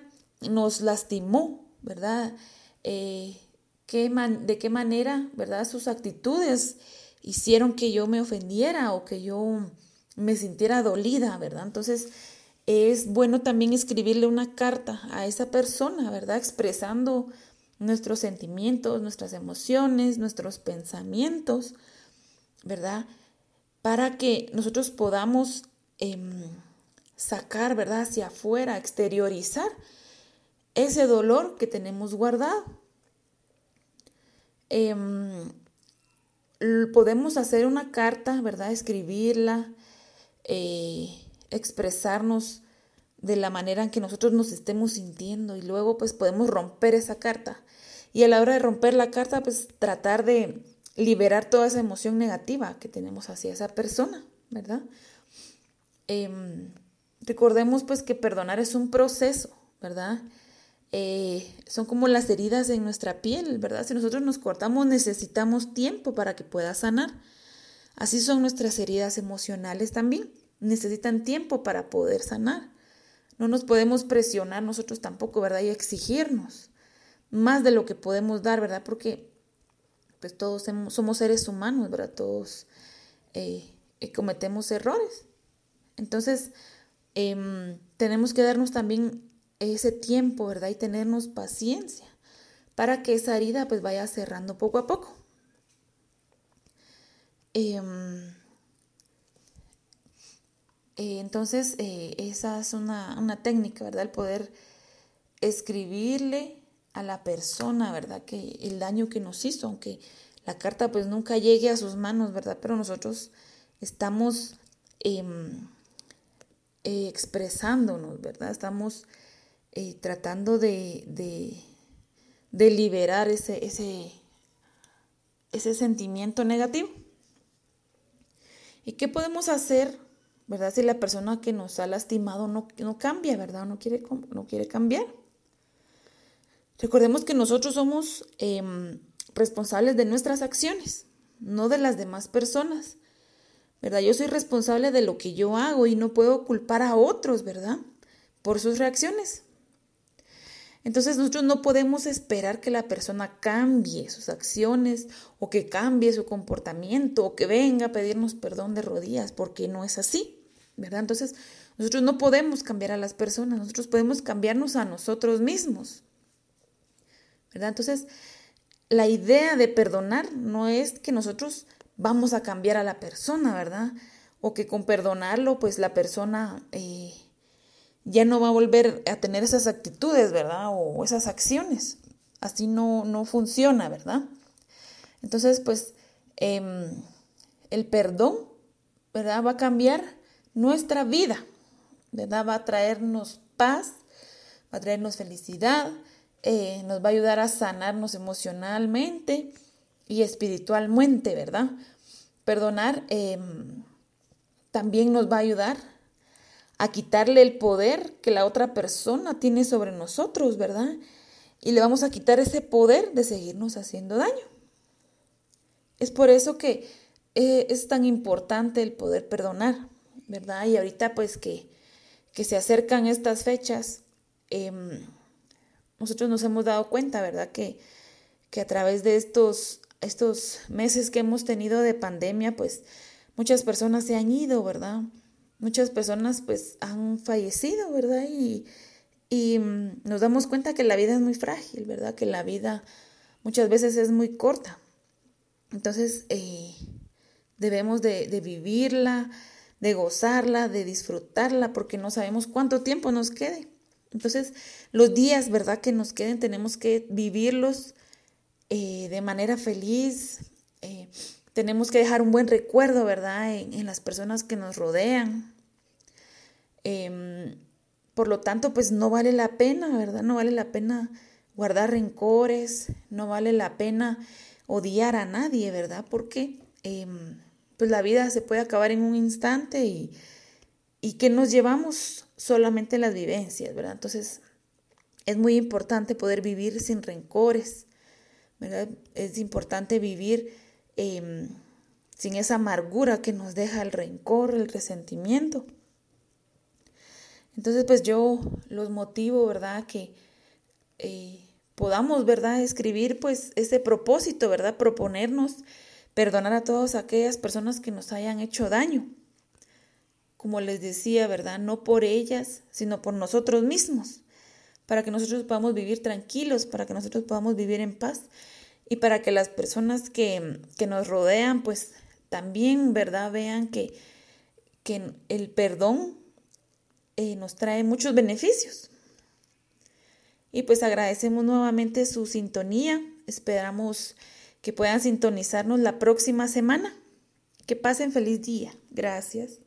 nos lastimó, ¿verdad? Eh, ¿De qué manera, ¿verdad? Sus actitudes hicieron que yo me ofendiera o que yo me sintiera dolida, ¿verdad? Entonces, es bueno también escribirle una carta a esa persona, ¿verdad? Expresando nuestros sentimientos, nuestras emociones, nuestros pensamientos, ¿verdad? Para que nosotros podamos em, sacar, ¿verdad? Hacia afuera, exteriorizar ese dolor que tenemos guardado. Em, podemos hacer una carta, ¿verdad? Escribirla, eh, expresarnos de la manera en que nosotros nos estemos sintiendo y luego pues podemos romper esa carta. Y a la hora de romper la carta pues tratar de liberar toda esa emoción negativa que tenemos hacia esa persona, ¿verdad? Em, recordemos pues que perdonar es un proceso, ¿verdad? Eh, son como las heridas en nuestra piel, ¿verdad? Si nosotros nos cortamos necesitamos tiempo para que pueda sanar. Así son nuestras heridas emocionales también. Necesitan tiempo para poder sanar. No nos podemos presionar nosotros tampoco, ¿verdad? Y exigirnos más de lo que podemos dar, ¿verdad? Porque pues todos somos seres humanos, ¿verdad? Todos eh, eh, cometemos errores. Entonces, em, tenemos que darnos también ese tiempo, ¿verdad? Y tenernos paciencia para que esa herida pues vaya cerrando poco a poco. Em, eh, entonces, esa es una, una, técnica, ¿verdad? El poder escribirle a la persona, ¿verdad? Que el daño que nos hizo, aunque la carta pues nunca llegue a sus manos, ¿verdad? Pero nosotros estamos em, eh, expresándonos, ¿verdad? Estamos tratando de, de, de, liberar ese, ese, ese sentimiento negativo. ¿Y qué podemos hacer, verdad? Si la persona que nos ha lastimado no, no cambia, ¿verdad? No quiere, no quiere cambiar. Recordemos que nosotros somos em, responsables de nuestras acciones, no de las demás personas. ¿Verdad? Yo soy responsable de lo que yo hago y no puedo culpar a otros, ¿verdad? Por sus reacciones. Entonces nosotros no podemos esperar que la persona cambie sus acciones o que cambie su comportamiento o que venga a pedirnos perdón de rodillas, porque no es así, ¿verdad? Entonces nosotros no podemos cambiar a las personas, nosotros podemos cambiarnos a nosotros mismos, ¿verdad? Entonces la idea de perdonar no es que nosotros vamos a cambiar a la persona, ¿verdad? O que con perdonarlo, pues la persona... Eh, ya no va a volver a tener esas actitudes, ¿verdad? O esas acciones. Así no, no funciona, ¿verdad? Entonces, pues, em, el perdón, ¿verdad? Va a cambiar nuestra vida, ¿verdad? Va a traernos paz, va a traernos felicidad, eh, nos va a ayudar a sanarnos emocionalmente y espiritualmente, ¿verdad? Perdonar em, también nos va a ayudar a quitarle el poder que la otra persona tiene sobre nosotros, ¿verdad? Y le vamos a quitar ese poder de seguirnos haciendo daño. Es por eso que eh, es tan importante el poder perdonar, ¿verdad? Y ahorita pues que, que se acercan estas fechas, em, nosotros nos hemos dado cuenta, ¿verdad? Que, que a través de estos, estos meses que hemos tenido de pandemia, pues muchas personas se han ido, ¿verdad? muchas personas pues han fallecido, ¿verdad? Y, mm, nos damos cuenta que la vida es muy frágil, ¿verdad? Que la vida muchas veces es muy corta. Entonces eh, debemos de, de, vivirla, de gozarla, de disfrutarla, porque no sabemos cuánto tiempo nos quede. Entonces los días, ¿verdad? Que nos queden tenemos que vivirlos eh, de manera feliz. Eh, tenemos que dejar un buen recuerdo, ¿verdad? en las personas que nos rodean. Em, por lo tanto, pues no vale la pena, ¿verdad? No vale la pena guardar rencores, no vale la pena odiar a nadie, ¿verdad? Porque em, pues la vida se puede acabar en un instante y, y que nos llevamos solamente las vivencias, ¿verdad? Entonces, es muy importante poder vivir sin rencores, ¿verdad? Es importante vivir em, sin esa amargura que nos deja el rencor, el resentimiento. Entonces, pues yo los motivo, ¿verdad? Que eh, podamos, ¿verdad? Escribir, pues, ese propósito, ¿verdad? Proponernos perdonar a todas aquellas personas que nos hayan hecho daño. Como les decía, ¿verdad? No por ellas, sino por nosotros mismos. Para que nosotros podamos vivir tranquilos, para que nosotros podamos vivir en paz y para que las personas que, que nos rodean, pues también, ¿verdad? Vean que, que el perdón eh, nos trae muchos beneficios. Y pues agradecemos nuevamente su sintonía. Esperamos que puedan sintonizarnos la próxima semana. Que pasen feliz día. Gracias.